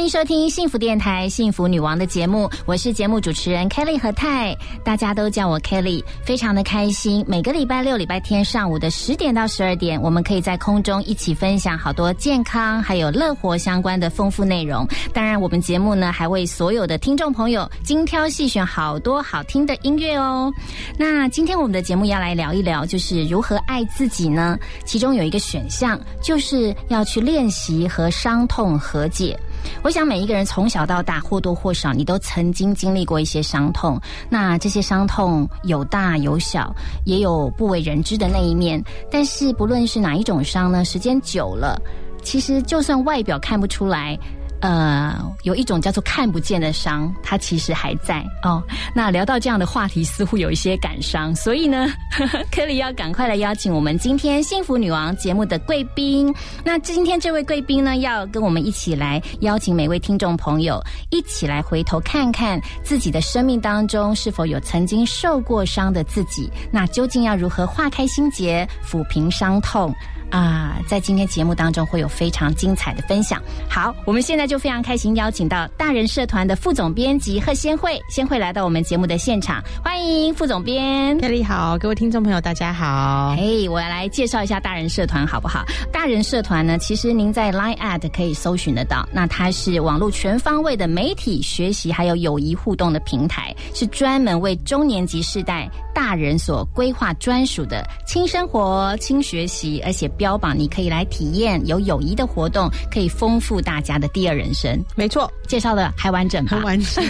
欢迎收听幸福电台《幸福女王》的节目，我是节目主持人 Kelly 和泰，大家都叫我 Kelly，非常的开心。每个礼拜六、礼拜天上午的十点到十二点，我们可以在空中一起分享好多健康还有乐活相关的丰富内容。当然，我们节目呢还为所有的听众朋友精挑细选好多好听的音乐哦。那今天我们的节目要来聊一聊，就是如何爱自己呢？其中有一个选项，就是要去练习和伤痛和解。我想每一个人从小到大或多或少，你都曾经经历过一些伤痛。那这些伤痛有大有小，也有不为人知的那一面。但是不论是哪一种伤呢，时间久了，其实就算外表看不出来。呃，有一种叫做看不见的伤，它其实还在哦。那聊到这样的话题，似乎有一些感伤，所以呢，科里要赶快来邀请我们今天幸福女王节目的贵宾。那今天这位贵宾呢，要跟我们一起来邀请每位听众朋友一起来回头看看自己的生命当中是否有曾经受过伤的自己，那究竟要如何化开心结，抚平伤痛？啊，在今天节目当中会有非常精彩的分享。好，我们现在就非常开心邀请到大人社团的副总编辑贺先慧，先慧来到我们节目的现场，欢迎副总编。凯丽好，各位听众朋友大家好。哎，我要来介绍一下大人社团好不好？大人社团呢，其实您在 Line at 可以搜寻得到，那它是网络全方位的媒体学习还有友谊互动的平台，是专门为中年级世代大人所规划专属的轻生活、轻学习，而且。标榜你可以来体验有友谊的活动，可以丰富大家的第二人生。没错，介绍的还完整，很完整。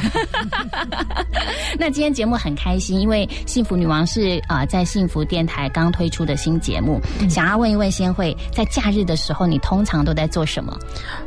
那今天节目很开心，因为幸福女王是啊，在幸福电台刚推出的新节目，想要问一问先会，在假日的时候，你通常都在做什么？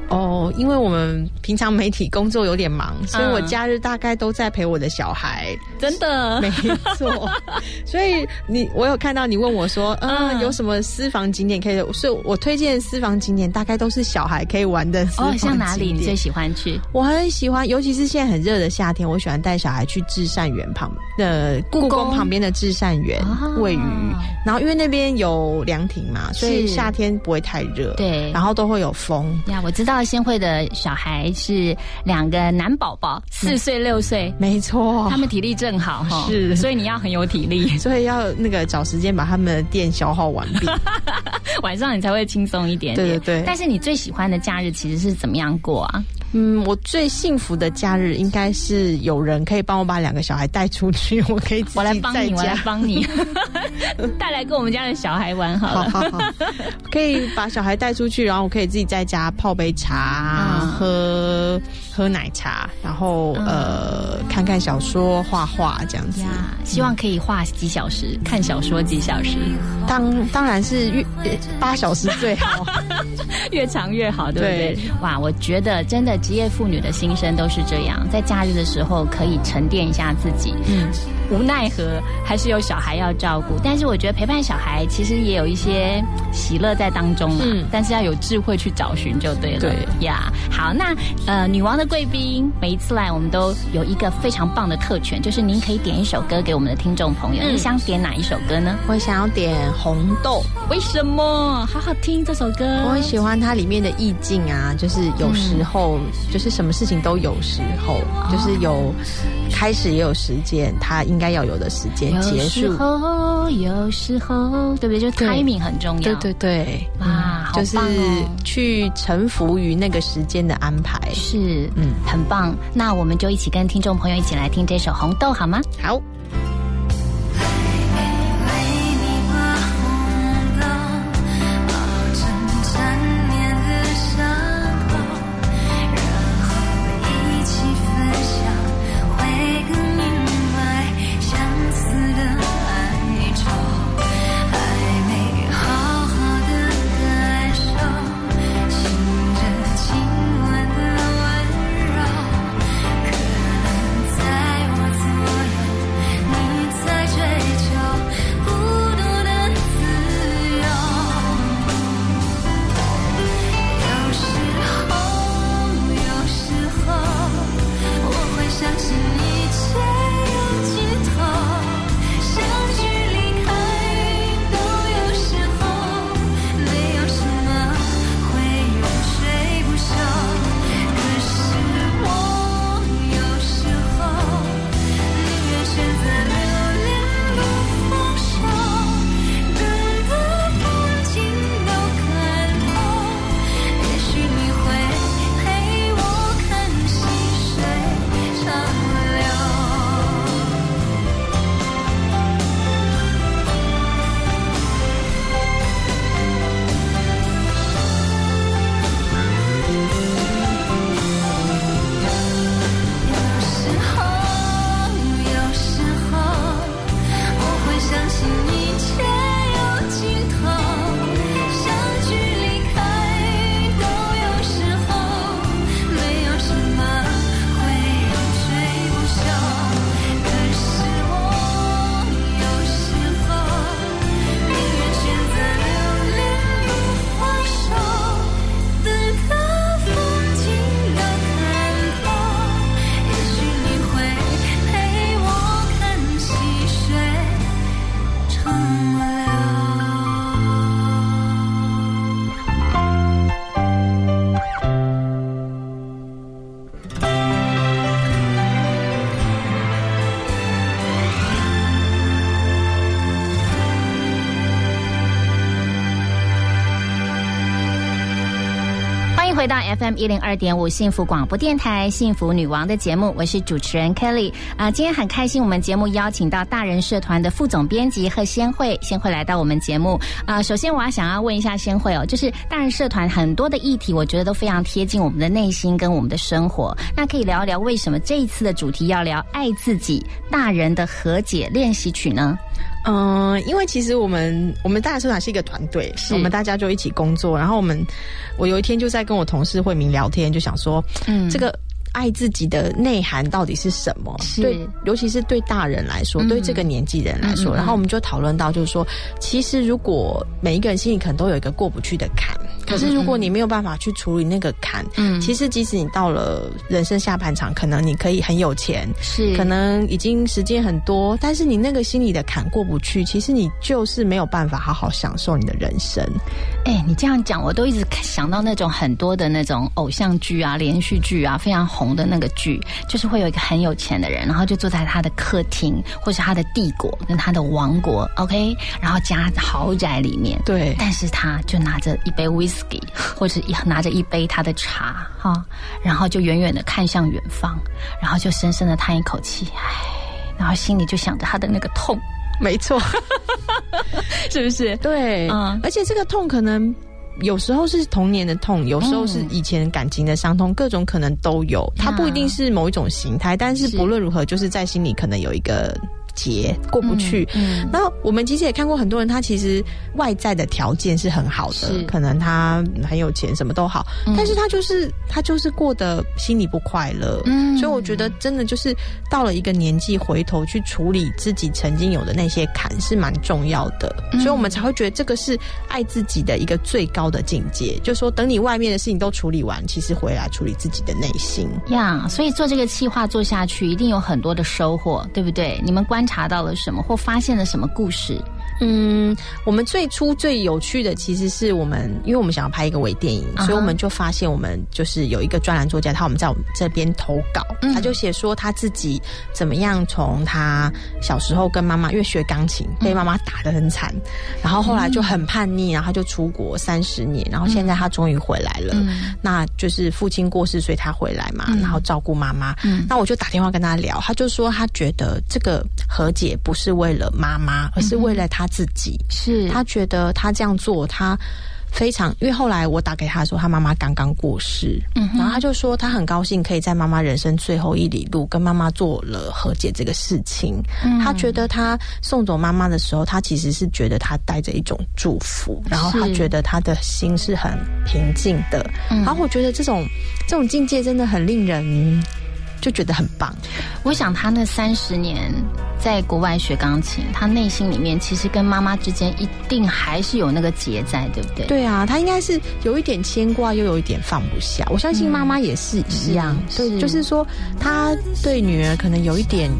哦，因为我们平常媒体工作有点忙，所以我假日大概都在陪我的小孩。真的，没错。所以你，我有看到你问我说，嗯，有什么私房景点可以？所以，我推荐私房景点大概都是小孩可以玩的。哦，像哪里你最喜欢去？我很喜欢，尤其是现在很热的夏天，我喜欢带小孩去至善园旁的故宫旁边的至善园喂鱼。然后，因为那边有凉亭嘛，所以夏天不会太热。对，然后都会有风。呀，我知道先会的小孩是两个男宝宝，四岁六岁，没错，他们体力正好哈。是，所以你要很有体力，所以要那个找时间把他们的电消耗完毕。晚上你才会轻松一点点，对对对。但是你最喜欢的假日其实是怎么样过啊？嗯，我最幸福的假日应该是有人可以帮我把两个小孩带出去，我可以我来帮你，我来帮你。带来跟我们家的小孩玩好了，好好好可以把小孩带出去，然后我可以自己在家泡杯茶，喝喝奶茶，然后呃看看小说、画画这样子。希望可以画几小时，看小说几小时，当当然是越八小时最好，越长越好，对不对？哇，我觉得真的。职业妇女的心声都是这样，在假日的时候可以沉淀一下自己。嗯，无奈何还是有小孩要照顾，但是我觉得陪伴小孩其实也有一些喜乐在当中嘛。嗯，但是要有智慧去找寻就对了。对呀，好，那呃，女王的贵宾每一次来，我们都有一个非常棒的特权，就是您可以点一首歌给我们的听众朋友。你想点哪一首歌呢？我想要点《红豆》，为什么？好好听这首歌，我很喜欢它里面的意境啊，就是有时候。就是什么事情都有时候，就是有开始也有时间，他应该要有的时间结束。有时候，有时候，对不对？就 timing 很重要。对对对，哇，就是去臣服于那个时间的安排。是，嗯，很棒。那我们就一起跟听众朋友一起来听这首《红豆》，好吗？好。到 FM 一零二点五幸福广播电台幸福女王的节目，我是主持人 Kelly 啊，今天很开心，我们节目邀请到大人社团的副总编辑贺先慧，先慧来到我们节目啊。首先，我要想要问一下先慧哦，就是大人社团很多的议题，我觉得都非常贴近我们的内心跟我们的生活。那可以聊一聊为什么这一次的主题要聊爱自己大人的和解练习曲呢？嗯，因为其实我们我们大家社团是一个团队，我们大家就一起工作。然后我们我有一天就在跟我同事慧明聊天，就想说，嗯，这个。爱自己的内涵到底是什么？对，尤其是对大人来说，对这个年纪人来说，然后我们就讨论到，就是说，其实如果每一个人心里可能都有一个过不去的坎，可是如果你没有办法去处理那个坎，嗯，其实即使你到了人生下半场，可能你可以很有钱，是，可能已经时间很多，但是你那个心里的坎过不去，其实你就是没有办法好好享受你的人生。哎，你这样讲，我都一直想到那种很多的那种偶像剧啊、连续剧啊，非常红。的那个剧，就是会有一个很有钱的人，然后就坐在他的客厅，或是他的帝国跟他的王国，OK，然后家豪宅里面，对，但是他就拿着一杯 whisky，或者一拿着一杯他的茶，哈，然后就远远的看向远方，然后就深深的叹一口气，唉，然后心里就想着他的那个痛，没错，是不是？对，嗯，而且这个痛可能。有时候是童年的痛，有时候是以前感情的伤痛，各种可能都有。它不一定是某一种形态，但是不论如何，就是在心里可能有一个。结过不去，嗯，那我们其实也看过很多人，他其实外在的条件是很好的，可能他很有钱，什么都好，但是他就是他就是过得心里不快乐。嗯，所以我觉得真的就是到了一个年纪，回头去处理自己曾经有的那些坎是蛮重要的，所以我们才会觉得这个是爱自己的一个最高的境界。就说等你外面的事情都处理完，其实回来处理自己的内心呀。所以做这个计划做下去，一定有很多的收获，对不对？你们关。观察到了什么，或发现了什么故事？嗯，我们最初最有趣的，其实是我们，因为我们想要拍一个微电影，所以我们就发现，我们就是有一个专栏作家，他我们在我们这边投稿，他就写说他自己怎么样从他小时候跟妈妈，因为学钢琴被妈妈打得很惨，然后后来就很叛逆，然后他就出国三十年，然后现在他终于回来了，那就是父亲过世，所以他回来嘛，然后照顾妈妈。那我就打电话跟他聊，他就说他觉得这个。和解不是为了妈妈，而是为了他自己。是他觉得他这样做，他非常。因为后来我打给他说，他妈妈刚刚过世，嗯，然后他就说他很高兴可以在妈妈人生最后一里路跟妈妈做了和解这个事情。嗯他觉得他送走妈妈的时候，他其实是觉得他带着一种祝福，然后他觉得他的心是很平静的。然后我觉得这种这种境界真的很令人。就觉得很棒。我想他那三十年在国外学钢琴，他内心里面其实跟妈妈之间一定还是有那个结在，对不对？对啊，他应该是有一点牵挂，又有一点放不下。我相信妈妈也是一样，对，就是说他对女儿可能有一点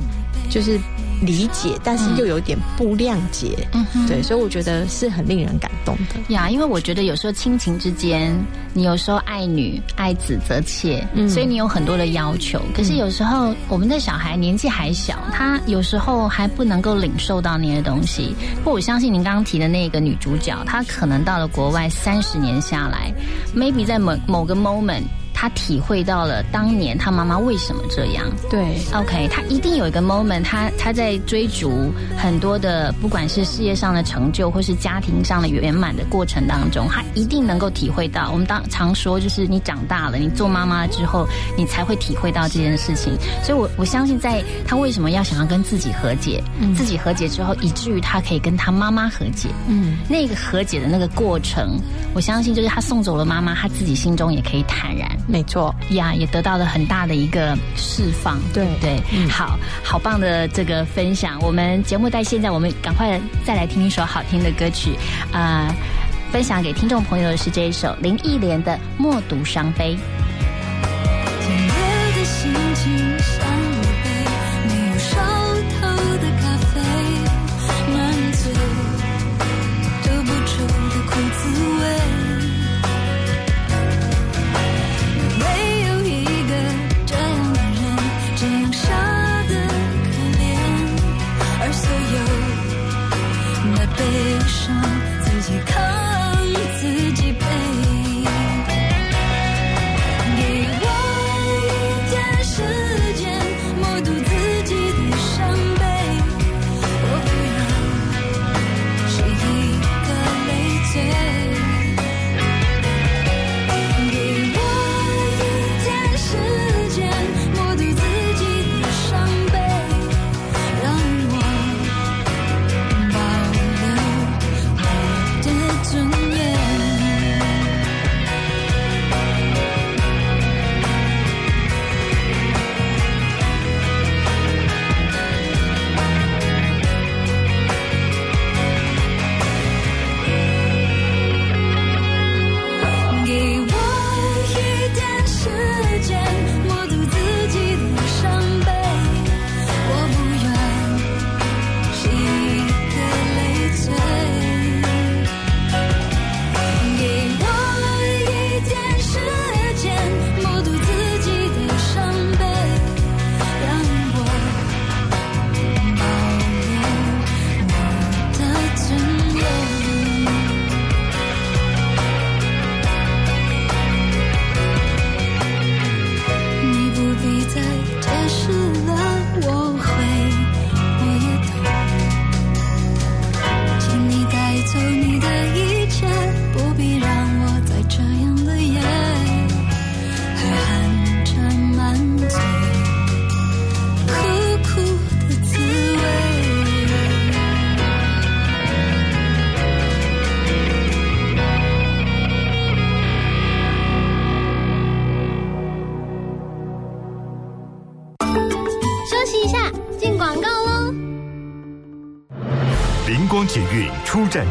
就是。理解，但是又有点不谅解，嗯，对，所以我觉得是很令人感动的呀。因为我觉得有时候亲情之间，你有时候爱女爱子则妾，所以你有很多的要求。可是有时候我们的小孩年纪还小，他有时候还不能够领受到那些东西。不，我相信您刚刚提的那个女主角，她可能到了国外三十年下来，maybe 在某某个 moment。他体会到了当年他妈妈为什么这样。对，OK，他一定有一个 moment，他他在追逐很多的，不管是事业上的成就，或是家庭上的圆满的过程当中，他一定能够体会到。我们当常说，就是你长大了，你做妈妈之后，你才会体会到这件事情。所以，我我相信，在他为什么要想要跟自己和解，自己和解之后，以至于他可以跟他妈妈和解。嗯，那个和解的那个过程，我相信就是他送走了妈妈，他自己心中也可以坦然。没错呀，也得到了很大的一个释放。对对，好好棒的这个分享。我们节目在现在，我们赶快再来听一首好听的歌曲啊！分享给听众朋友的是这一首林忆莲的《默读伤悲》。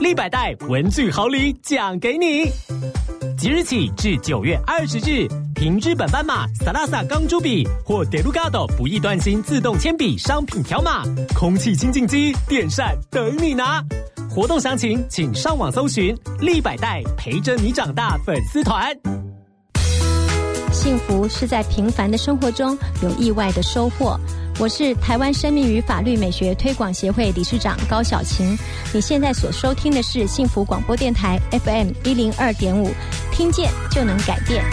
立百代文具好礼奖给你，即日起至九月二十日，凭日本斑马、Salasa 钢珠笔或 Delgado 不易断芯自动铅笔商品条码，空气清净机、电扇等你拿。活动详情请上网搜寻“立百代陪着你长大”粉丝团。幸福是在平凡的生活中有意外的收获。我是台湾生命与法律美学推广协会理事长高小琴。你现在所收听的是幸福广播电台 FM 一零二点五，听见就能改变。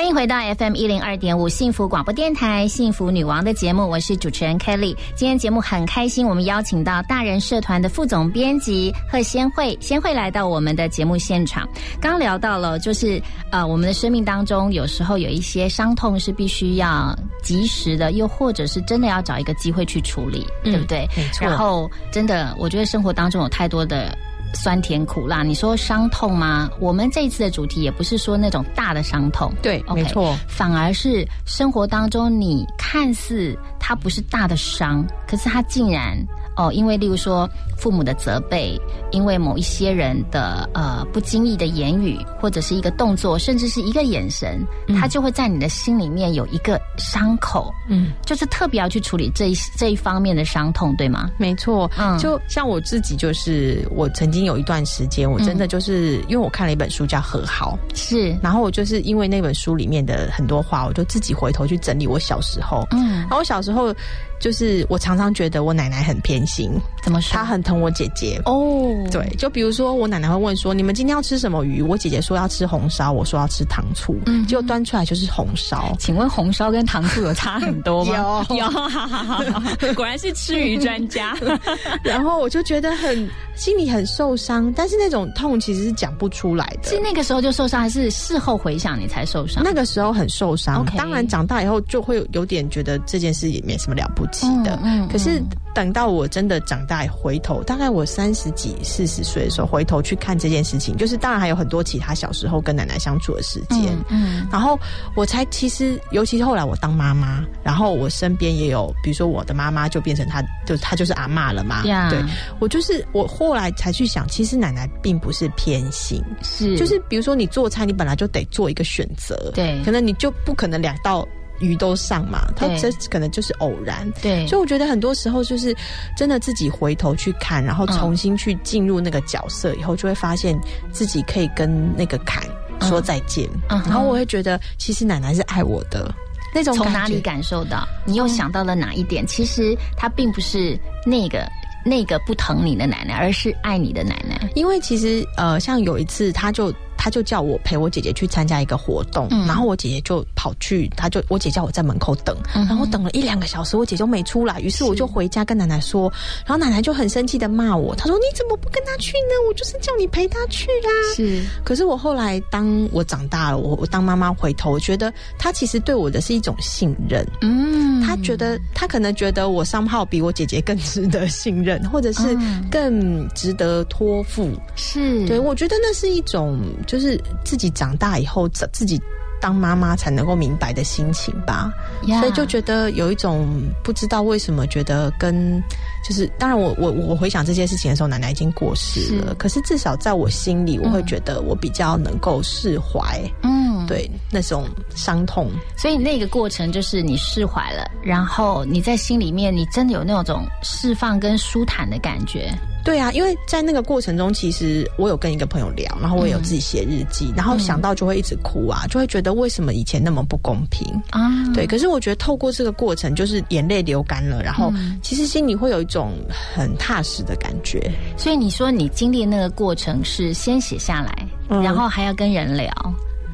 欢迎回到 FM 一零二点五幸福广播电台幸福女王的节目，我是主持人 Kelly。今天节目很开心，我们邀请到大人社团的副总编辑贺先慧，先慧来到我们的节目现场。刚聊到了，就是呃，我们的生命当中有时候有一些伤痛是必须要及时的，又或者是真的要找一个机会去处理，对不对？没错。然后真的，我觉得生活当中有太多的。酸甜苦辣，你说伤痛吗？我们这一次的主题也不是说那种大的伤痛，对，没错，反而是生活当中你看似它不是大的伤，可是它竟然。哦，因为例如说父母的责备，因为某一些人的呃不经意的言语，或者是一个动作，甚至是一个眼神，它就会在你的心里面有一个伤口，嗯，就是特别要去处理这一这一方面的伤痛，对吗？没错，嗯，就像我自己，就是我曾经有一段时间，我真的就是因为我看了一本书叫《和好》，是，然后我就是因为那本书里面的很多话，我就自己回头去整理我小时候，嗯，然后我小时候。然后。就是我常常觉得我奶奶很偏心，怎么说？她很疼我姐姐哦。对，就比如说我奶奶会问说：“你们今天要吃什么鱼？”我姐姐说要吃红烧，我说要吃糖醋，嗯，结果端出来就是红烧。请问红烧跟糖醋有差很多吗？有有，果然是吃鱼专家。然后我就觉得很心里很受伤，但是那种痛其实是讲不出来的。是那个时候就受伤，还是事后回想你才受伤？那个时候很受伤。当然长大以后就会有点觉得这件事也没什么了不。的，可是等到我真的长大回头，大概我三十几、四十岁的时候回头去看这件事情，就是当然还有很多其他小时候跟奶奶相处的时间，嗯，然后我才其实，尤其是后来我当妈妈，然后我身边也有，比如说我的妈妈就变成她，就她就是阿妈了嘛，对，我就是我后来才去想，其实奶奶并不是偏心，是，就是比如说你做菜，你本来就得做一个选择，对，可能你就不可能两道。鱼都上嘛，他这可能就是偶然，对，所以我觉得很多时候就是真的自己回头去看，然后重新去进入那个角色以后，就会发现自己可以跟那个坎说再见，然后我会觉得其实奶奶是爱我的那种。从哪里感受到？你又想到了哪一点？其实她并不是那个那个不疼你的奶奶，而是爱你的奶奶。因为其实呃，像有一次，他就。他就叫我陪我姐姐去参加一个活动，然后我姐姐就跑去，他就我姐叫我在门口等，然后等了一两个小时，我姐就没出来，于是我就回家跟奶奶说，然后奶奶就很生气的骂我，她说你怎么不跟她去呢？我就是叫你陪她去啊。是，可是我后来当我长大了，我我当妈妈回头，我觉得她其实对我的是一种信任，嗯，她觉得她可能觉得我商号比我姐姐更值得信任，或者是更值得托付，是。对，我觉得那是一种。就是自己长大以后，自自己当妈妈才能够明白的心情吧，所以就觉得有一种不知道为什么觉得跟就是，当然我我我回想这件事情的时候，奶奶已经过世了，可是至少在我心里，我会觉得我比较能够释怀，嗯，对那种伤痛，所以那个过程就是你释怀了，然后你在心里面，你真的有那种释放跟舒坦的感觉。对啊，因为在那个过程中，其实我有跟一个朋友聊，然后我也有自己写日记，然后想到就会一直哭啊，就会觉得为什么以前那么不公平啊？对，可是我觉得透过这个过程，就是眼泪流干了，然后其实心里会有一种很踏实的感觉。所以你说你经历那个过程是先写下来，然后还要跟人聊。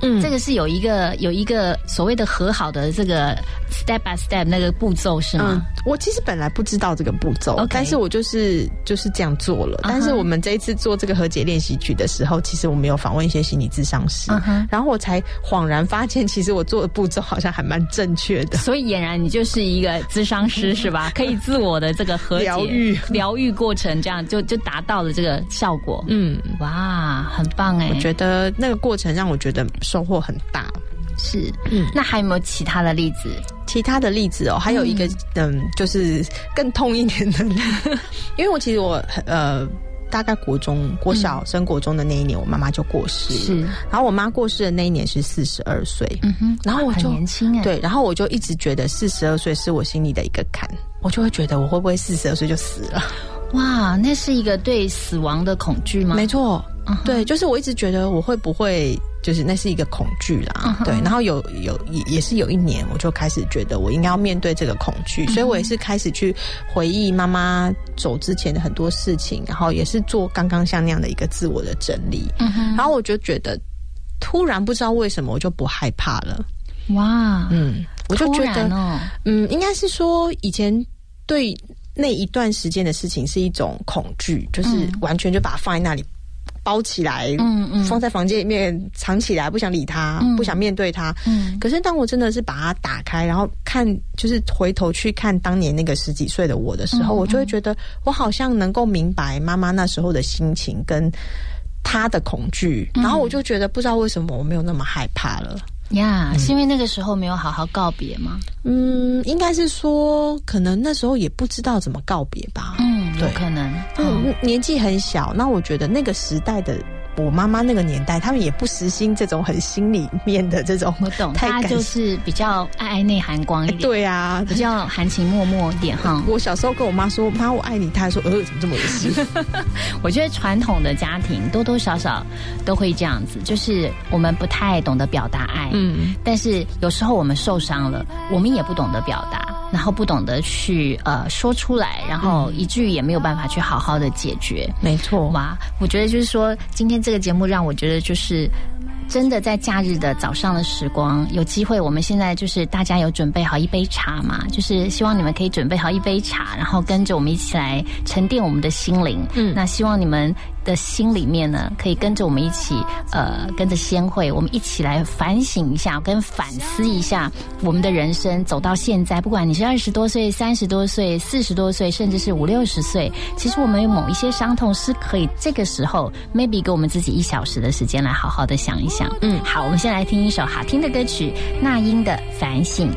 嗯，这个是有一个有一个所谓的和好的这个 step by step 那个步骤是吗？我其实本来不知道这个步骤，但是我就是就是这样做了。但是我们这一次做这个和解练习曲的时候，其实我们有访问一些心理咨商师，然后我才恍然发现，其实我做的步骤好像还蛮正确的。所以俨然你就是一个咨商师 是吧？可以自我的这个和解疗愈疗愈过程，这样就就达到了这个效果。嗯，哇，很棒哎！我觉得那个过程让我觉得收获很大。是，嗯，那还有没有其他的例子？其他的例子哦，还有一个，嗯，就是更痛一点的，因为我其实我呃，大概国中、国小升国中的那一年，我妈妈就过世了。是，然后我妈过世的那一年是四十二岁，嗯哼，然后我就年轻哎，对，然后我就一直觉得四十二岁是我心里的一个坎，我就会觉得我会不会四十二岁就死了？哇，那是一个对死亡的恐惧吗？没错，对，就是我一直觉得我会不会。就是那是一个恐惧啦，对。然后有有也也是有一年，我就开始觉得我应该要面对这个恐惧，所以我也是开始去回忆妈妈走之前的很多事情，然后也是做刚刚像那样的一个自我的整理。然后我就觉得，突然不知道为什么我就不害怕了。哇，嗯，我就觉得，嗯，应该是说以前对那一段时间的事情是一种恐惧，就是完全就把它放在那里。包起来，嗯嗯，放在房间里面藏起来，不想理他，不想面对他。嗯，可是当我真的是把它打开，然后看，就是回头去看当年那个十几岁的我的时候，我就会觉得，我好像能够明白妈妈那时候的心情跟她的恐惧，然后我就觉得，不知道为什么我没有那么害怕了。呀，是因为那个时候没有好好告别吗？嗯，应该是说，可能那时候也不知道怎么告别吧。嗯，有可能。嗯，年纪很小，那我觉得那个时代的。我妈妈那个年代，他们也不实行这种很心里面的这种。我懂，他就是比较爱爱内涵光一点。对啊，比较含情脉脉一点哈。我小时候跟我妈说：“妈，我爱你。”她说：“呃，怎么这么恶心？” 我觉得传统的家庭多多少少都会这样子，就是我们不太懂得表达爱。嗯，但是有时候我们受伤了，我们也不懂得表达。然后不懂得去呃说出来，然后以至于也没有办法去好好的解决。没错，哇，我觉得就是说，今天这个节目让我觉得就是。真的在假日的早上的时光，有机会，我们现在就是大家有准备好一杯茶嘛？就是希望你们可以准备好一杯茶，然后跟着我们一起来沉淀我们的心灵。嗯，那希望你们的心里面呢，可以跟着我们一起，呃，跟着先会，我们一起来反省一下，跟反思一下我们的人生走到现在，不管你是二十多岁、三十多岁、四十多岁，甚至是五六十岁，其实我们有某一些伤痛是可以这个时候，maybe 给我们自己一小时的时间来好好的想一想。嗯，好，我们先来听一首好听的歌曲，那英的《反省》。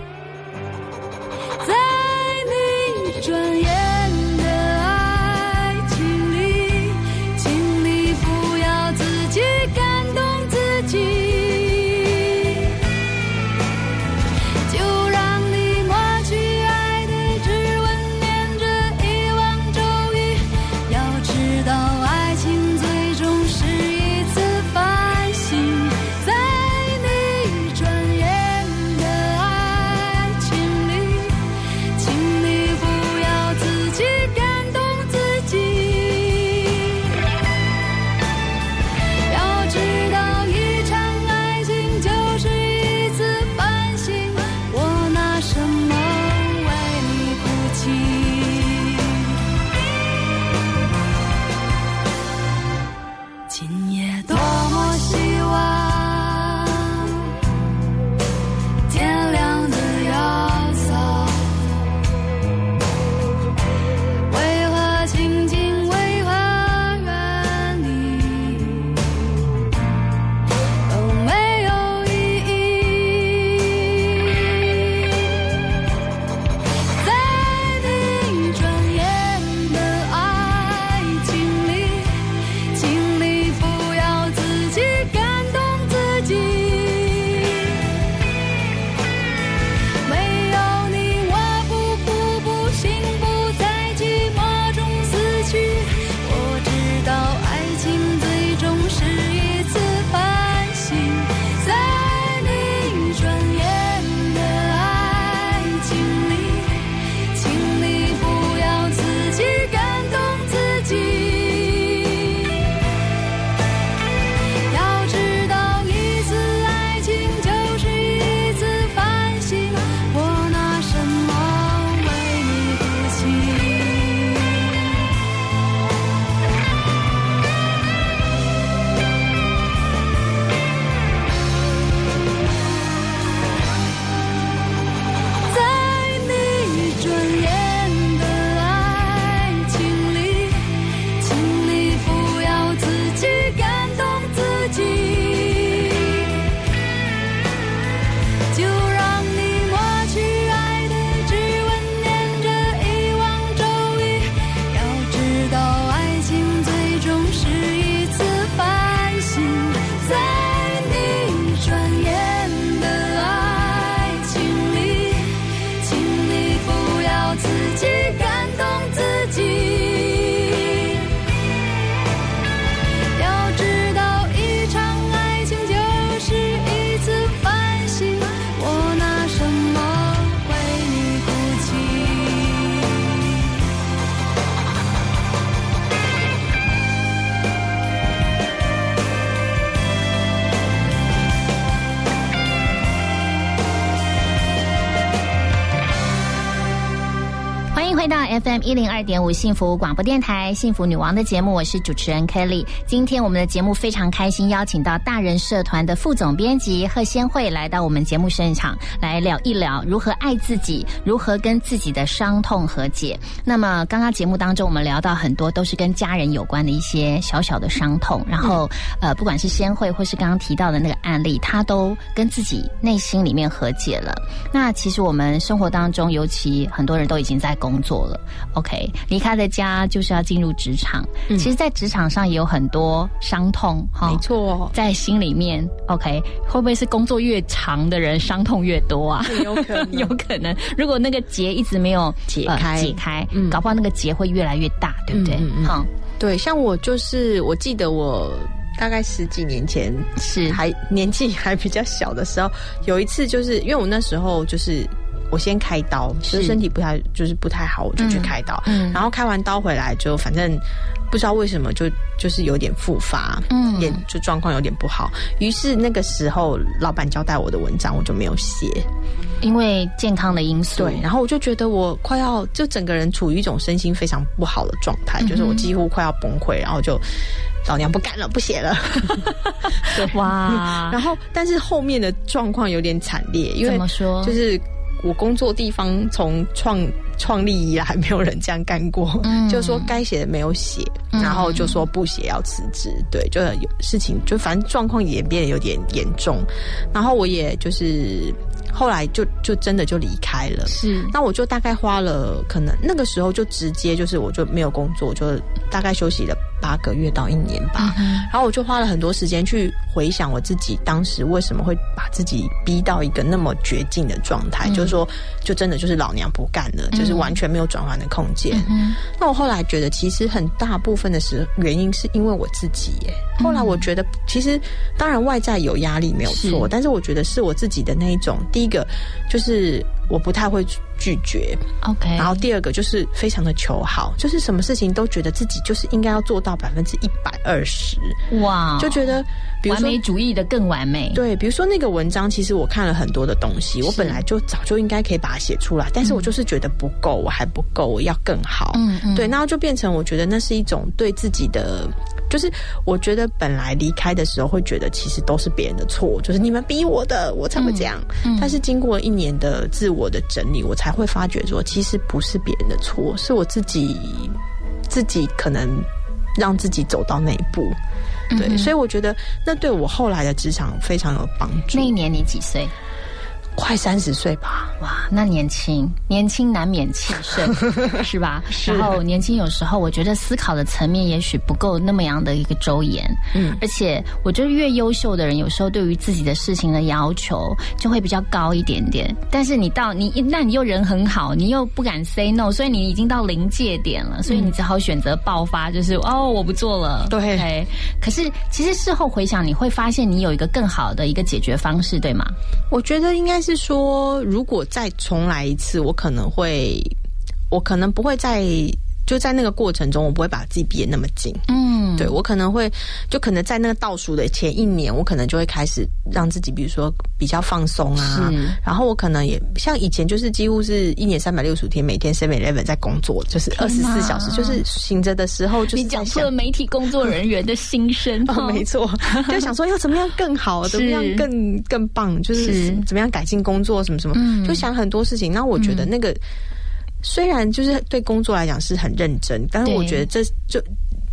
点五幸福广播电台幸福女王的节目，我是主持人 Kelly。今天我们的节目非常开心，邀请到大人社团的副总编辑贺先慧来到我们节目现场，来聊一聊如何爱自己，如何跟自己的伤痛和解。那么刚刚节目当中，我们聊到很多都是跟家人有关的一些小小的伤痛，然后呃，不管是先慧或是刚刚提到的那个案例，他都跟自己内心里面和解了。那其实我们生活当中，尤其很多人都已经在工作了，OK，离开了家就是要进入职场。其实，在职场上也有很多伤痛，哈，没错，在心里面，OK，会不会是工作越长的人伤痛越多啊？有可能，有可能。如果那个结一直没有解开，解开，嗯，搞不好那个结会越来越大，对不对？嗯，对，像我就是，我记得我。大概十几年前是还年纪还比较小的时候，有一次就是因为我那时候就是我先开刀，就是身体不太就是不太好，我就去开刀，然后开完刀回来就反正不知道为什么就就是有点复发，嗯，也就状况有点不好。于是那个时候老板交代我的文章我就没有写，因为健康的因素。对，然后我就觉得我快要就整个人处于一种身心非常不好的状态，就是我几乎快要崩溃，然后就。老娘不干了，不写了。哇！然后，但是后面的状况有点惨烈，因为怎么说？就是我工作地方从创创立以来，还没有人这样干过。嗯，就说该写的没有写，然后就说不写要辞职。对，就有事情，就反正状况演变得有点严重。然后我也就是后来就就真的就离开了。是，那我就大概花了可能那个时候就直接就是我就没有工作，就大概休息了。八个月到一年吧，然后我就花了很多时间去回想我自己当时为什么会把自己逼到一个那么绝境的状态，就是说，就真的就是老娘不干了，就是完全没有转换的空间。那我后来觉得，其实很大部分的时原因是因为我自己耶。后来我觉得，其实当然外在有压力没有错，但是我觉得是我自己的那一种，第一个就是我不太会。拒绝，OK。然后第二个就是非常的求好，就是什么事情都觉得自己就是应该要做到百分之一百二十，哇，就觉得完美主义的更完美。对，比如说那个文章，其实我看了很多的东西，我本来就早就应该可以把它写出来，但是我就是觉得不够，我还不够，我要更好。嗯嗯，对，然后就变成我觉得那是一种对自己的。就是我觉得本来离开的时候会觉得其实都是别人的错，就是你们逼我的，我才会这样。但是经过一年的自我的整理，我才会发觉说，其实不是别人的错，是我自己自己可能让自己走到那一步。对，所以我觉得那对我后来的职场非常有帮助。那一年你几岁？快三十岁吧，哇，那年轻，年轻难免气盛，是吧？然后年轻有时候我觉得思考的层面也许不够那么样的一个周延，嗯，而且我觉得越优秀的人，有时候对于自己的事情的要求就会比较高一点点。但是你到你，那你又人很好，你又不敢 say no，所以你已经到临界点了，所以你只好选择爆发，就是哦，我不做了。对，可是其实事后回想，你会发现你有一个更好的一个解决方式，对吗？我觉得应该是。是说，如果再重来一次，我可能会，我可能不会再。就在那个过程中，我不会把自己逼得那么紧。嗯，对我可能会，就可能在那个倒数的前一年，我可能就会开始让自己，比如说比较放松啊。然后我可能也像以前，就是几乎是一年三百六十五天，每天 seven eleven 在工作，就是二十四小时，就是醒着的时候，就是你讲出了媒体工作人员的心声 哦。没错，就想说要怎么样更好，怎么样更更棒，就是怎么样改进工作，什么什么，就想很多事情。那我觉得那个。虽然就是对工作来讲是很认真，但是我觉得这就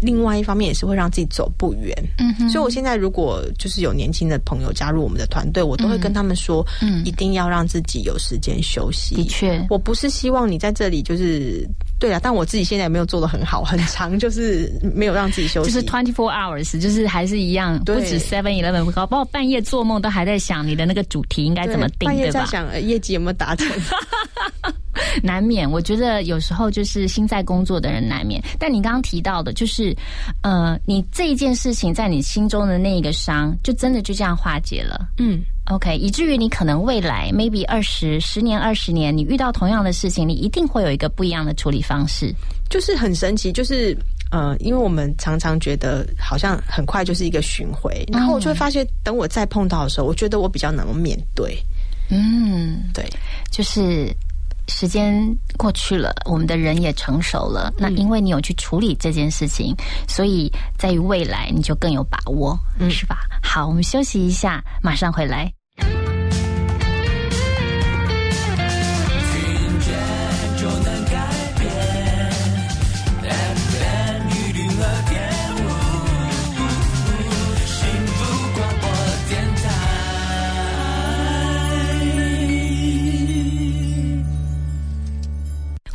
另外一方面也是会让自己走不远。嗯，所以我现在如果就是有年轻的朋友加入我们的团队，我都会跟他们说，嗯，一定要让自己有时间休息。的确，我不是希望你在这里就是对啊，但我自己现在也没有做的很好，很 长就是没有让自己休息，就是 twenty four hours，就是还是一样，不止 seven eleven，包括半夜做梦都还在想你的那个主题应该怎么定，半夜在想业绩有没有达成。难免，我觉得有时候就是心在工作的人难免。但你刚刚提到的，就是呃，你这一件事情在你心中的那一个伤，就真的就这样化解了。嗯，OK，以至于你可能未来 maybe 二十十年、二十年，你遇到同样的事情，你一定会有一个不一样的处理方式。就是很神奇，就是呃，因为我们常常觉得好像很快就是一个巡回，然后我就会发现，等我再碰到的时候，我觉得我比较能够面对。嗯，对，就是。时间过去了，我们的人也成熟了。那因为你有去处理这件事情，所以在于未来你就更有把握，是吧？好，我们休息一下，马上回来。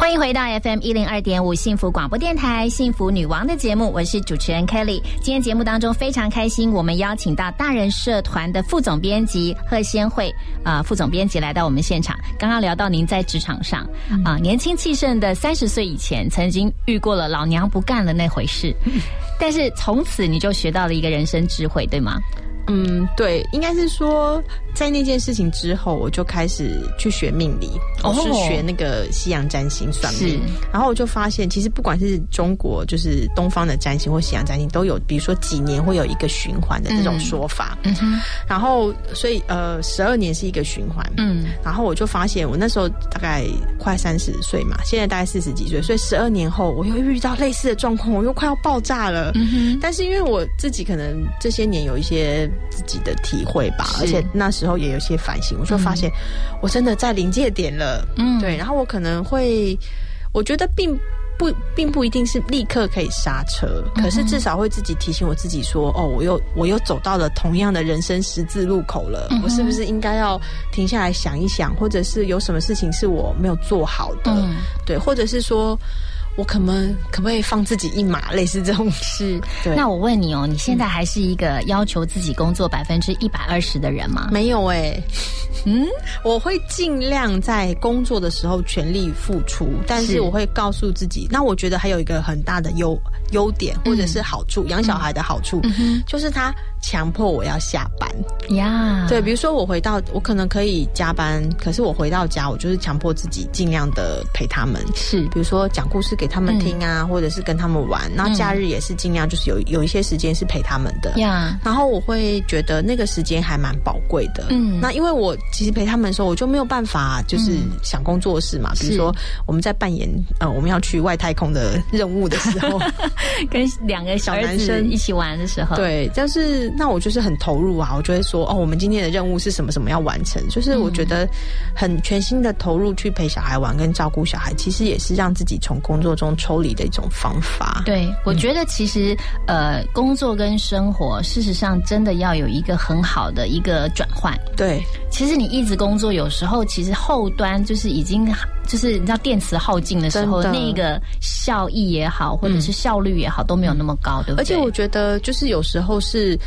欢迎回到 FM 一零二点五幸福广播电台幸福女王的节目，我是主持人 Kelly。今天节目当中非常开心，我们邀请到大人社团的副总编辑贺先慧啊，副总编辑来到我们现场。刚刚聊到您在职场上啊，年轻气盛的三十岁以前，曾经遇过了老娘不干了那回事，但是从此你就学到了一个人生智慧，对吗？嗯，对，应该是说。在那件事情之后，我就开始去学命理，我是学那个西洋占星算命。然后我就发现，其实不管是中国，就是东方的占星或西洋占星，都有，比如说几年会有一个循环的这种说法。嗯哼。然后，所以呃，十二年是一个循环。嗯。然后我就发现，我那时候大概快三十岁嘛，现在大概四十几岁，所以十二年后，我又遇到类似的状况，我又快要爆炸了。嗯哼。但是因为我自己可能这些年有一些自己的体会吧，而且那时。候也有些反省，我就发现我真的在临界点了，嗯，对，然后我可能会，我觉得并不并不一定是立刻可以刹车，可是至少会自己提醒我自己说，哦，我又我又走到了同样的人生十字路口了，我是不是应该要停下来想一想，或者是有什么事情是我没有做好的，对，或者是说。我可不可不可以放自己一马？类似这种事。那我问你哦，你现在还是一个要求自己工作百分之一百二十的人吗？没有哎，嗯，我会尽量在工作的时候全力付出，但是我会告诉自己，那我觉得还有一个很大的优优点或者是好处，养小孩的好处，就是他强迫我要下班呀。对，比如说我回到，我可能可以加班，可是我回到家，我就是强迫自己尽量的陪他们。是，比如说讲故事。给他们听啊，或者是跟他们玩，然后假日也是尽量就是有有一些时间是陪他们的。呀，然后我会觉得那个时间还蛮宝贵的。嗯，那因为我其实陪他们的时候，我就没有办法就是想工作室嘛。比如说我们在扮演呃我们要去外太空的任务的时候，跟两个小男生一起玩的时候，对，就是那我就是很投入啊，我就会说哦，我们今天的任务是什么什么要完成，就是我觉得很全心的投入去陪小孩玩跟照顾小孩，其实也是让自己从工作。中抽离的一种方法。对，我觉得其实呃，工作跟生活，事实上真的要有一个很好的一个转换。对，其实你一直工作，有时候其实后端就是已经就是你知道电池耗尽的时候，那个效益也好，或者是效率也好，都没有那么高，对不对？而且我觉得就是有时候是。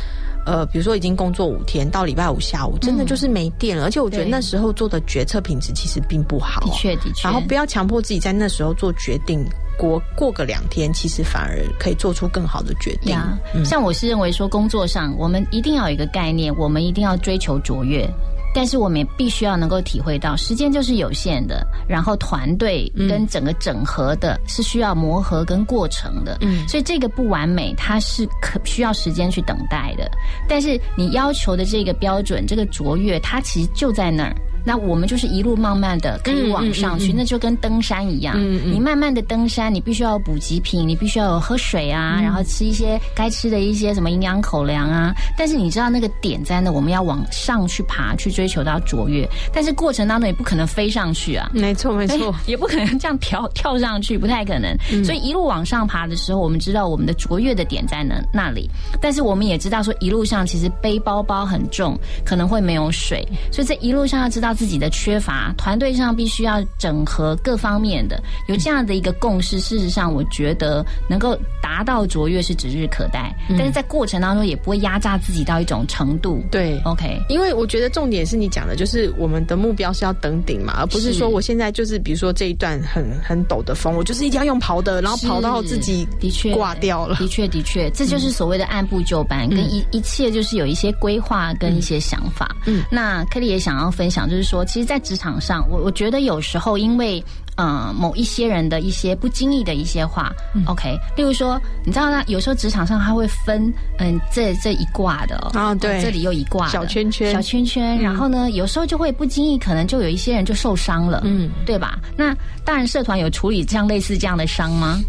呃，比如说已经工作五天，到礼拜五下午，真的就是没电了。而且我觉得那时候做的决策品质其实并不好。的确，的确。然后不要强迫自己在那时候做决定，过过个两天，其实反而可以做出更好的决定。像我是认为说，工作上我们一定要有一个概念，我们一定要追求卓越。但是我们也必须要能够体会到，时间就是有限的，然后团队跟整个整合的是需要磨合跟过程的，嗯，所以这个不完美，它是可需要时间去等待的。但是你要求的这个标准，这个卓越，它其实就在那儿。那我们就是一路慢慢的可以往上去，那就跟登山一样。你慢慢的登山，你必须要补给品，你必须要有喝水啊，然后吃一些该吃的一些什么营养口粮啊。但是你知道那个点在那，我们要往上去爬，去追求到卓越。但是过程当中也不可能飞上去啊，没错没错，也不可能这样跳 跳上去，不太可能。所以一路往上爬的时候，我们知道我们的卓越的点在那那里。但是我们也知道说，一路上其实背包包很重，可能会没有水，所以这一路上要知道。自己的缺乏，团队上必须要整合各方面的，有这样的一个共识。事实上，我觉得能够达到卓越是指日可待，但是在过程当中也不会压榨自己到一种程度。对，OK，因为我觉得重点是你讲的，就是我们的目标是要登顶嘛，而不是说我现在就是比如说这一段很很陡的峰，我就是一定要用跑的，然后跑到自己的确挂掉了。的确，的确，这就是所谓的按部就班，跟一一切就是有一些规划跟一些想法。嗯，那 Kelly 也想要分享，就是。说，其实，在职场上，我我觉得有时候因为。嗯，某一些人的一些不经意的一些话，OK，例如说，你知道，那有时候职场上他会分，嗯，这这一挂的啊，对，这里又一挂小圈圈，小圈圈，然后呢，有时候就会不经意，可能就有一些人就受伤了，嗯，对吧？那当然，社团有处理这样类似这样的伤吗？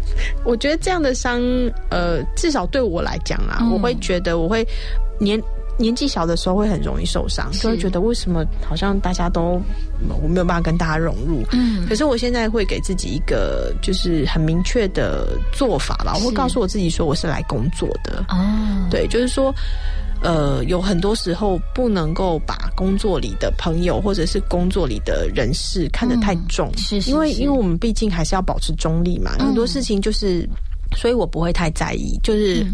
我觉得这样的伤，呃，至少对我来讲啊，我会觉得我会年。年纪小的时候会很容易受伤，就会觉得为什么好像大家都我没有办法跟大家融入。嗯，可是我现在会给自己一个就是很明确的做法吧，我会告诉我自己说我是来工作的。哦，对，就是说，呃，有很多时候不能够把工作里的朋友或者是工作里的人事看得太重，是因为因为我们毕竟还是要保持中立嘛，很多事情就是。所以我不会太在意，就是，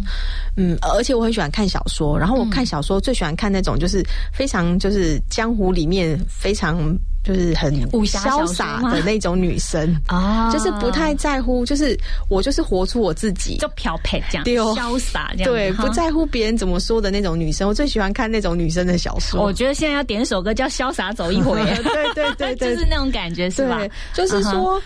嗯，而且我很喜欢看小说，然后我看小说最喜欢看那种就是非常就是江湖里面非常就是很潇洒的那种女生 啊，就是不太在乎，就是我就是活出我自己，就漂配这样，潇洒这样，对，不在乎别人怎么说的那种女生，我最喜欢看那种女生的小说。我觉得现在要点一首歌叫《潇洒走一回 》，对对对对，就是那种感觉，是吧？就是说，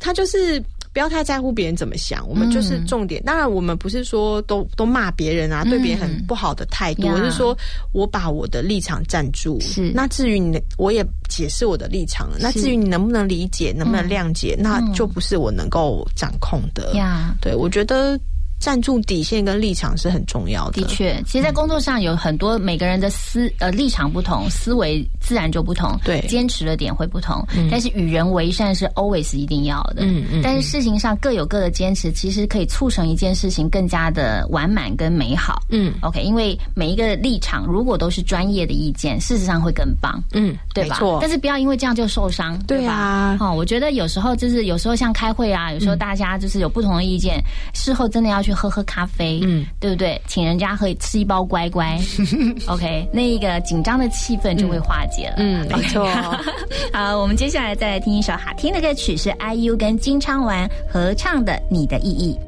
他就是。不要太在乎别人怎么想，我们就是重点。当然，我们不是说都都骂别人啊，对别人很不好的态度。我是说，我把我的立场站住。是，那至于你，我也解释我的立场了。那至于你能不能理解，能不能谅解，那就不是我能够掌控的。呀，对我觉得。站住底线跟立场是很重要的。的确，其实，在工作上有很多每个人的思呃立场不同，思维自然就不同。对，坚持的点会不同。嗯，但是与人为善是 always 一定要的。嗯嗯。但是事情上各有各的坚持，其实可以促成一件事情更加的完满跟美好。嗯。OK，因为每一个立场如果都是专业的意见，事实上会更棒。嗯，对吧？错。但是不要因为这样就受伤。对啊。哦，我觉得有时候就是有时候像开会啊，有时候大家就是有不同的意见，事后真的要去喝喝咖啡。嗯，对不对？请人家喝吃一包乖乖，OK，那一个紧张的气氛就会化解了。嗯，没错。好，我们接下来再来听一首好听的歌曲，是 IU 跟金昌完合唱的《你的意义》。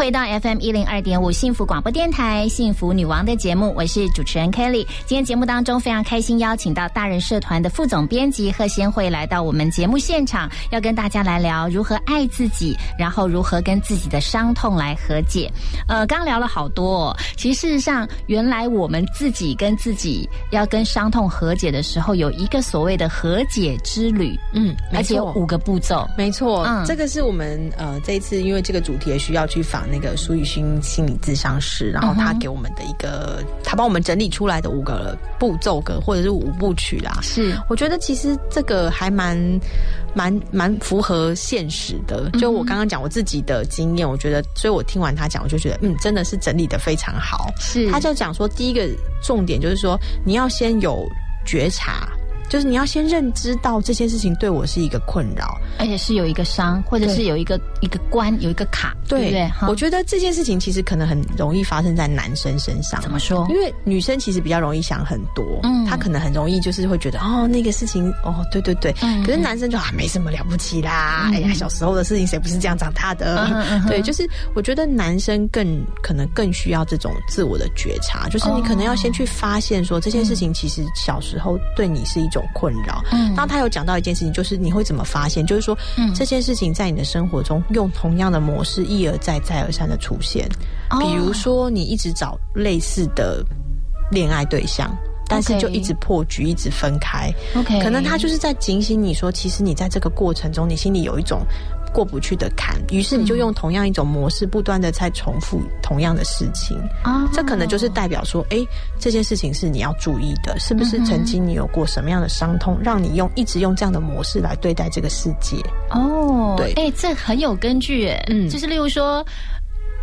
回到 FM 一零二点五幸福广播电台幸福女王的节目，我是主持人 Kelly。今天节目当中非常开心，邀请到大人社团的副总编辑贺先慧来到我们节目现场，要跟大家来聊如何爱自己，然后如何跟自己的伤痛来和解。呃，刚聊了好多，哦，其实事实上，原来我们自己跟自己要跟伤痛和解的时候，有一个所谓的和解之旅，嗯，而且有五个步骤，没错，嗯，这个是我们呃这一次因为这个主题也需要去。访那个苏雨欣心理咨商师，然后他给我们的一个，他帮我们整理出来的五个步骤格或者是五部曲啦。是，我觉得其实这个还蛮蛮蛮符合现实的。就我刚刚讲我自己的经验，我觉得，所以我听完他讲，我就觉得，嗯，真的是整理的非常好。是，他就讲说，第一个重点就是说，你要先有觉察。就是你要先认知到这件事情对我是一个困扰，而且是有一个伤，或者是有一个一个关，有一个卡，对不对？我觉得这件事情其实可能很容易发生在男生身上。怎么说？因为女生其实比较容易想很多，嗯，她可能很容易就是会觉得哦，那个事情哦，对对对。可是男生就啊，没什么了不起啦。哎呀，小时候的事情谁不是这样长大的？对，就是我觉得男生更可能更需要这种自我的觉察，就是你可能要先去发现说这件事情其实小时候对你是一种。困扰。嗯，当他有讲到一件事情，就是你会怎么发现？就是说，嗯，这件事情在你的生活中用同样的模式一而再、再而三的出现。比如说，你一直找类似的恋爱对象，但是就一直破局、一直分开。OK，可能他就是在警醒你说，其实你在这个过程中，你心里有一种。过不去的坎，于是你就用同样一种模式，不断的在重复同样的事情啊。这可能就是代表说，哎，这件事情是你要注意的，是不是曾经你有过什么样的伤痛，让你用一直用这样的模式来对待这个世界？哦，对，哎，这很有根据，嗯，就是例如说。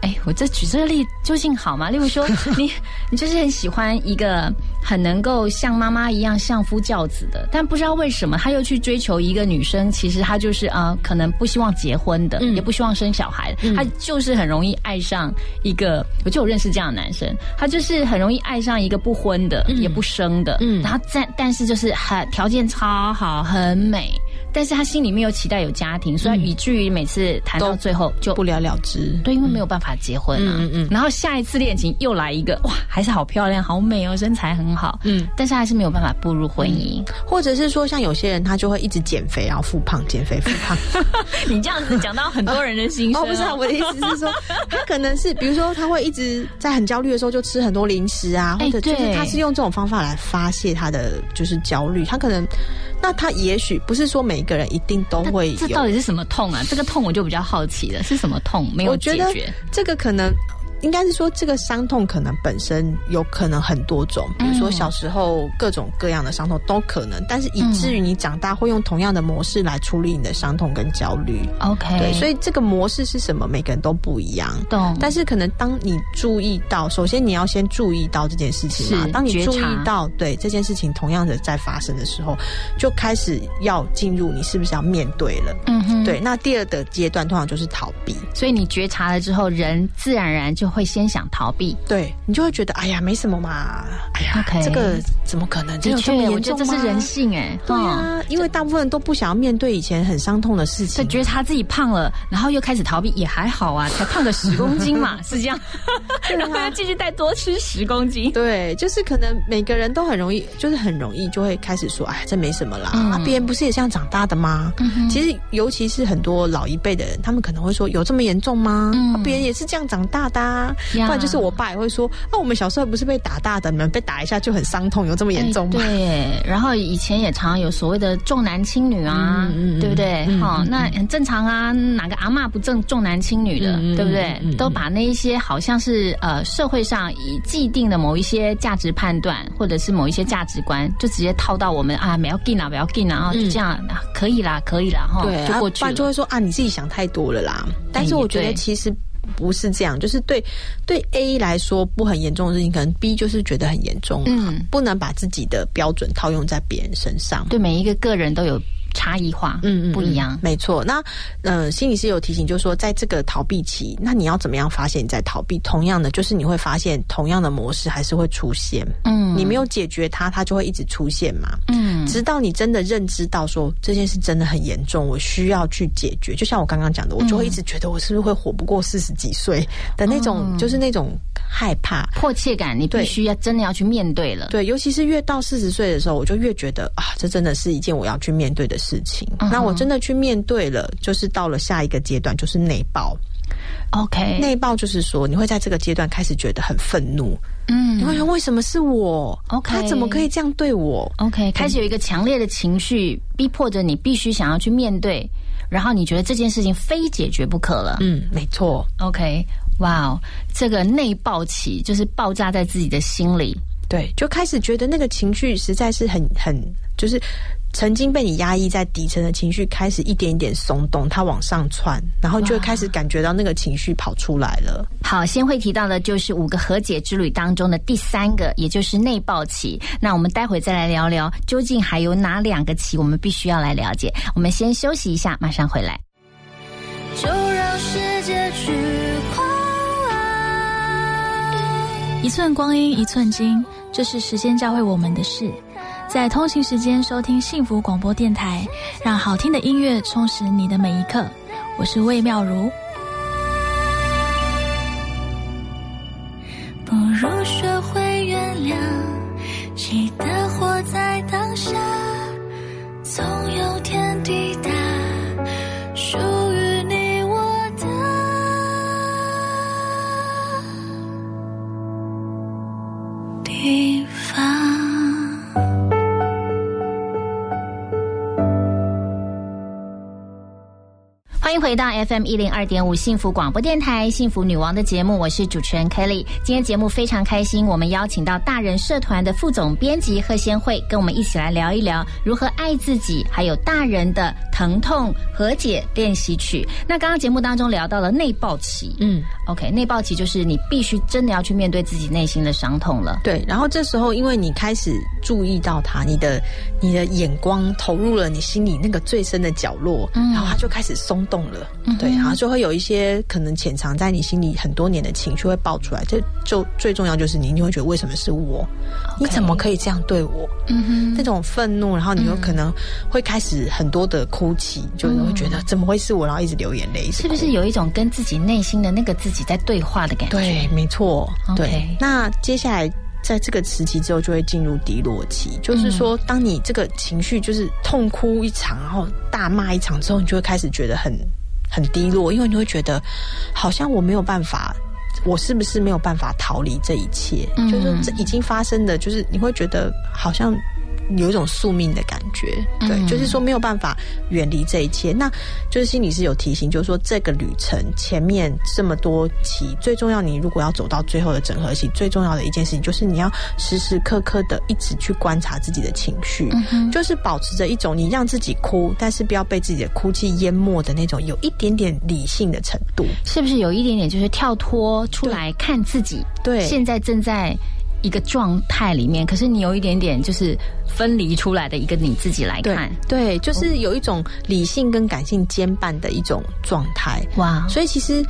哎，我这举这个例究竟好吗？例如说，你你就是很喜欢一个很能够像妈妈一样相夫教子的，但不知道为什么他又去追求一个女生，其实他就是啊，可能不希望结婚的，也不希望生小孩，他就是很容易爱上一个。我就有认识这样的男生，他就是很容易爱上一个不婚的，也不生的，然后在但是就是很条件超好，很美。但是他心里面有期待有家庭，所以以至于每次谈到最后就不了了之。对，因为没有办法结婚啊。嗯嗯。然后下一次恋情又来一个，哇，还是好漂亮，好美哦，身材很好。嗯。但是还是没有办法步入婚姻，或者是说，像有些人他就会一直减肥，然后复胖，减肥复胖。你这样子讲到很多人的心声。哦，不是，我的意思是说，他可能是，比如说，他会一直在很焦虑的时候就吃很多零食啊，或者就是他是用这种方法来发泄他的就是焦虑。他可能，那他也许不是说每。个人一定都会有，这到底是什么痛啊？这个痛我就比较好奇了，是什么痛？没有解决，这个可能。应该是说，这个伤痛可能本身有可能很多种，比如说小时候各种各样的伤痛都可能，但是以至于你长大会用同样的模式来处理你的伤痛跟焦虑。OK，对，所以这个模式是什么？每个人都不一样。懂。但是可能当你注意到，首先你要先注意到这件事情嘛。当你注意到对这件事情同样的在发生的时候，就开始要进入你是不是要面对了？嗯哼。对，那第二的阶段通常就是逃避。所以你觉察了之后，人自然而然就。会先想逃避，对你就会觉得哎呀没什么嘛，哎呀这个怎么可能？的确，我觉得这是人性哎，对啊，因为大部分人都不想要面对以前很伤痛的事情，觉得他自己胖了，然后又开始逃避，也还好啊，才胖个十公斤嘛，是这样，然后要继续再多吃十公斤，对，就是可能每个人都很容易，就是很容易就会开始说，哎，这没什么啦，啊，别人不是也这样长大的吗？其实尤其是很多老一辈的人，他们可能会说，有这么严重吗？别人也是这样长大的。不然就是我爸也会说，啊，我们小时候不是被打大的，你们被打一下就很伤痛，有这么严重吗？对。然后以前也常有所谓的重男轻女啊，对不对？好，那很正常啊，哪个阿妈不重重男轻女的，对不对？都把那一些好像是呃社会上以既定的某一些价值判断，或者是某一些价值观，就直接套到我们啊，不要 g 啊，不要 g 啊，就这样可以啦，可以啦，哈，对，就过去。就会说啊，你自己想太多了啦。但是我觉得其实。不是这样，就是对对 A 来说不很严重的事情，可能 B 就是觉得很严重。嗯，不能把自己的标准套用在别人身上。对每一个个人都有差异化，嗯嗯，不一样，没错。那呃，心理师有提醒，就是说，在这个逃避期，那你要怎么样发现你在逃避？同样的，就是你会发现同样的模式还是会出现，嗯，你没有解决它，它就会一直出现嘛，嗯，直到你真的认知到说这件事真的很严重，我需要去解决。就像我刚刚讲的，我就会一直觉得我是不是会活不过四十几岁的那种，就是那种害怕、迫切感，你必须要真的要去面对了。对，尤其是越到四十岁的时候，我就越觉得啊，这真的是一件我要去面对的事情。那我真的去面对了，就是到了下一个阶段，就是内爆。OK，内爆就是说，你会在这个阶段开始觉得很愤怒，嗯，你会说为什么是我？OK，他怎么可以这样对我？OK，开始有一个强烈的情绪逼迫着你，必须想要去面对，然后你觉得这件事情非解决不可了。嗯，没错。OK，哇哦，这个内爆起就是爆炸在自己的心里，对，就开始觉得那个情绪实在是很很就是。曾经被你压抑在底层的情绪开始一点一点松动，它往上窜，然后就会开始感觉到那个情绪跑出来了。好，先会提到的就是五个和解之旅当中的第三个，也就是内爆期。那我们待会再来聊聊，究竟还有哪两个期我们必须要来了解。我们先休息一下，马上回来。就让世界去狂妄，一寸光阴一寸金，这是时间教会我们的事。在通勤时间收听幸福广播电台，让好听的音乐充实你的每一刻。我是魏妙如。回到 FM 一零二点五幸福广播电台幸福女王的节目，我是主持人 Kelly。今天节目非常开心，我们邀请到大人社团的副总编辑贺先慧，跟我们一起来聊一聊如何爱自己，还有大人的疼痛和解练习曲。那刚刚节目当中聊到了内爆期，嗯，OK，内爆期就是你必须真的要去面对自己内心的伤痛了。对，然后这时候因为你开始注意到它，你的你的眼光投入了你心里那个最深的角落，嗯，然后它就开始松动。了，对，然后就会有一些可能潜藏在你心里很多年的情绪会爆出来。这就最重要就是你，你会觉得为什么是我.你怎么可以这样对我？嗯哼，那种愤怒，然后你有可能会开始很多的哭哭泣，就是会觉得怎么会是我？然后一直流眼泪，是不是有一种跟自己内心的那个自己在对话的感觉？对，没错。对，那接下来。在这个时期之后，就会进入低落期，就是说，当你这个情绪就是痛哭一场，然后大骂一场之后，你就会开始觉得很很低落，因为你会觉得好像我没有办法，我是不是没有办法逃离这一切？就是这已经发生的，就是你会觉得好像。有一种宿命的感觉，对，嗯、就是说没有办法远离这一切。那就是心理师有提醒，就是说这个旅程前面这么多期，最重要，你如果要走到最后的整合期，最重要的一件事情就是你要时时刻刻的一直去观察自己的情绪，嗯、就是保持着一种你让自己哭，但是不要被自己的哭泣淹没的那种有一点点理性的程度，是不是有一点点就是跳脱出来看自己？对，现在正在。一个状态里面，可是你有一点点就是分离出来的一个你自己来看，对，对就是有一种理性跟感性兼办的一种状态。哇！所以其实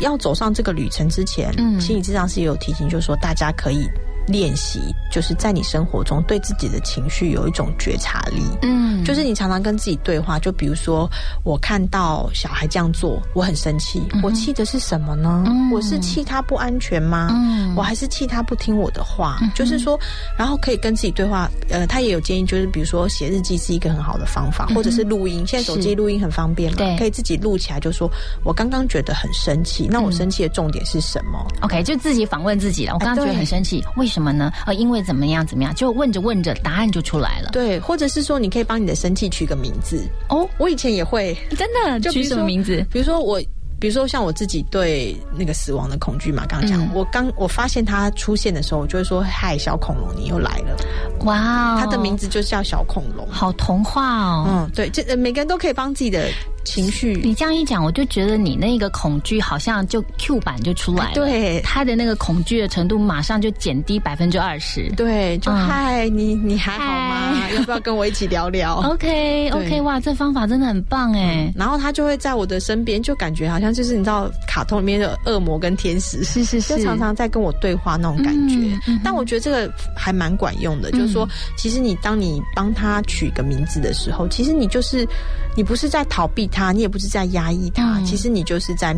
要走上这个旅程之前，嗯，心理治疗师也有提醒，就是说大家可以练习，就是在你生活中对自己的情绪有一种觉察力。嗯，就是你常常跟自己对话，就比如说我看到小孩这样做，我很生气，嗯、我气的是什么呢？嗯、我是气他不安全吗？嗯，我还是气他不听我的话？就是说，然后可以跟自己对话。呃，他也有建议，就是比如说写日记是一个很好的方法，或者是录音。现在手机录音很方便嘛，可以自己录起来，就说我刚刚觉得很生气，那我生气的重点是什么、嗯、？OK，就自己访问自己了。我刚刚觉得很生气，为什么呢？呃，因为怎么样怎么样，就问着问着，答案就出来了。对，或者是说，你可以帮你的生气取个名字哦。我以前也会，真的就取什么名字？比如说我。比如说像我自己对那个死亡的恐惧嘛，刚刚讲，嗯、我刚我发现它出现的时候，我就会说：“嗨，小恐龙，你又来了！”哇、哦，它的名字就叫小恐龙，好童话哦。嗯，对，这每个人都可以帮自己的情绪。你这样一讲，我就觉得你那个恐惧好像就 Q 版就出来了，对，他的那个恐惧的程度马上就减低百分之二十。对，就嗨，你你还好吗？要不要跟我一起聊聊？OK OK，哇，这方法真的很棒哎。然后他就会在我的身边，就感觉好像就是你知道卡通里面的恶魔跟天使，是是是，就常常在跟我对话那种感觉。但我觉得这个还蛮管用的，就是说，其实你当你帮他取个名字的时候，其实你就是你不是在逃避他，你也不是在压抑他，其实你就是在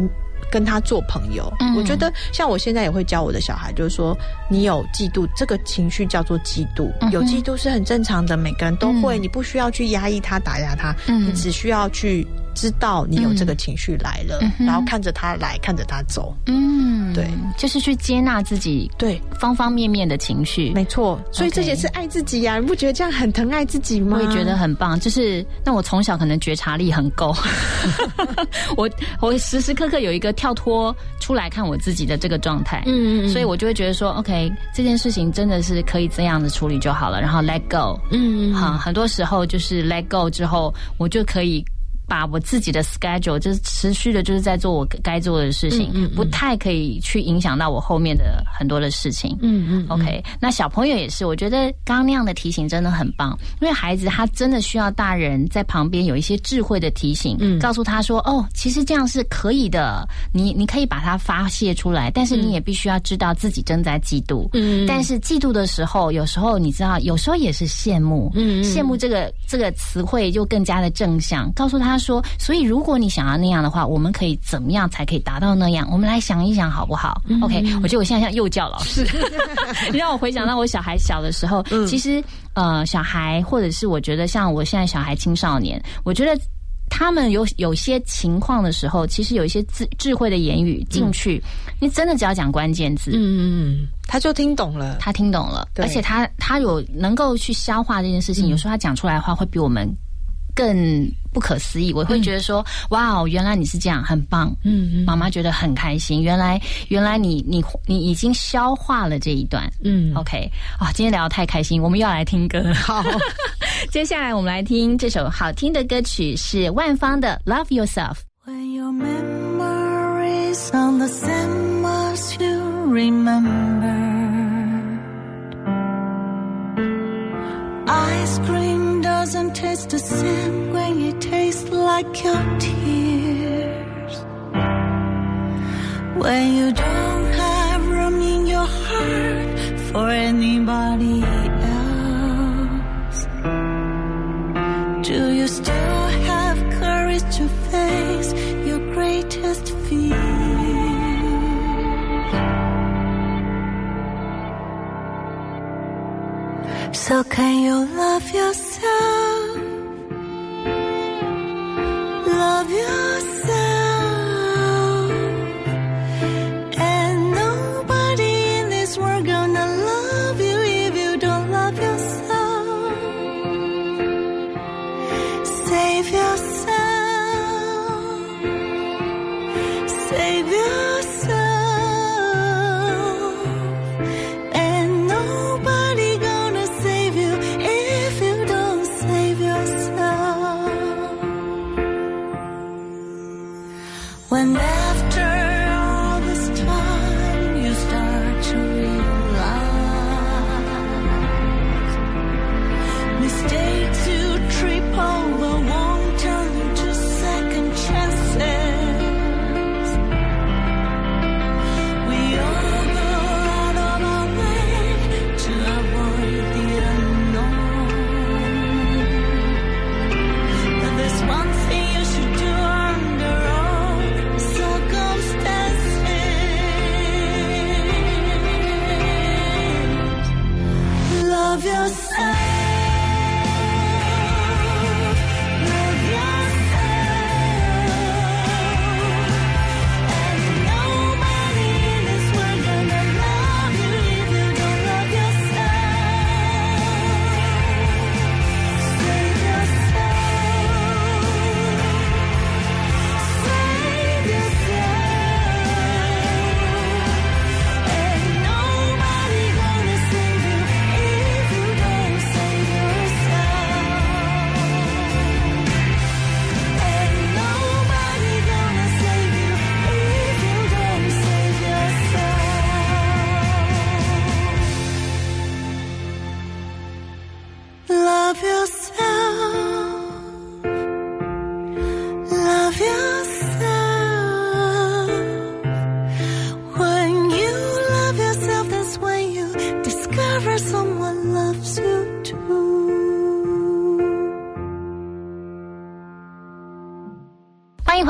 跟他做朋友。我觉得像我现在也会教我的小孩，就是说，你有嫉妒这个情绪叫做嫉妒，有嫉妒是很正常的，每个人都会，你不需要去压抑他、打压他，你只需要去。知道你有这个情绪来了，然后看着他来，看着他走。嗯，对，就是去接纳自己对方方面面的情绪，没错。所以这也是爱自己呀，你不觉得这样很疼爱自己吗？我也觉得很棒。就是那我从小可能觉察力很够，我我时时刻刻有一个跳脱出来看我自己的这个状态。嗯嗯，所以我就会觉得说，OK，这件事情真的是可以这样子处理就好了，然后 Let go。嗯嗯，好，很多时候就是 Let go 之后，我就可以。把我自己的 schedule 就是持续的，就是在做我该做的事情，不太可以去影响到我后面的很多的事情。嗯嗯，OK。那小朋友也是，我觉得刚刚那样的提醒真的很棒，因为孩子他真的需要大人在旁边有一些智慧的提醒，告诉他说：“哦，其实这样是可以的，你你可以把它发泄出来，但是你也必须要知道自己正在嫉妒。嗯，但是嫉妒的时候，有时候你知道，有时候也是羡慕。嗯，羡慕这个这个词汇就更加的正向，告诉他。他说：“所以，如果你想要那样的话，我们可以怎么样才可以达到那样？我们来想一想，好不好？OK？我觉得我现在像幼教老师，你 让我回想到我小孩小的时候。其实，呃，小孩或者是我觉得像我现在小孩青少年，我觉得他们有有些情况的时候，其实有一些智智慧的言语进去，你真的只要讲关键字，嗯嗯嗯，他就听懂了，他听懂了，而且他他有能够去消化这件事情。有时候他讲出来的话，会比我们。”更不可思议，我会觉得说，哇哦，原来你是这样，很棒。嗯嗯，妈妈觉得很开心。原来，原来你你你已经消化了这一段。嗯，OK，啊，今天聊得太开心，我们又要来听歌。好，接下来我们来听这首好听的歌曲，是万芳的《Love Yourself》。Ice cream doesn't taste the same when it tastes like your tears. When you don't have room in your heart for anybody else. Do you still have courage to face your greatest fear? So can you love yourself? Love you.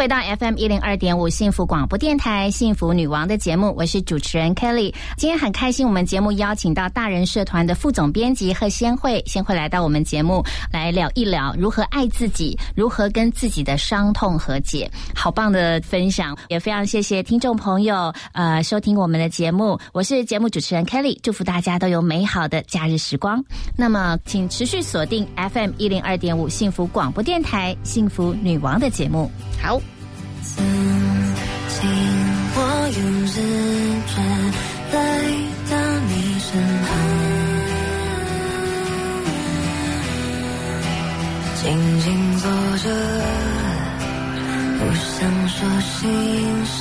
回到 FM 一零二点五幸福广播电台幸福女王的节目，我是主持人 Kelly。今天很开心，我们节目邀请到大人社团的副总编辑贺先慧，先慧来到我们节目来聊一聊如何爱自己，如何跟自己的伤痛和解。好棒的分享，也非常谢谢听众朋友呃收听我们的节目，我是节目主持人 Kelly，祝福大家都有美好的假日时光。那么，请持续锁定 FM 一零二点五幸福广播电台幸福女王的节目。好。曾经我用直觉来到你身旁，静静坐着，不想说心事，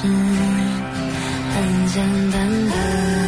很简单的。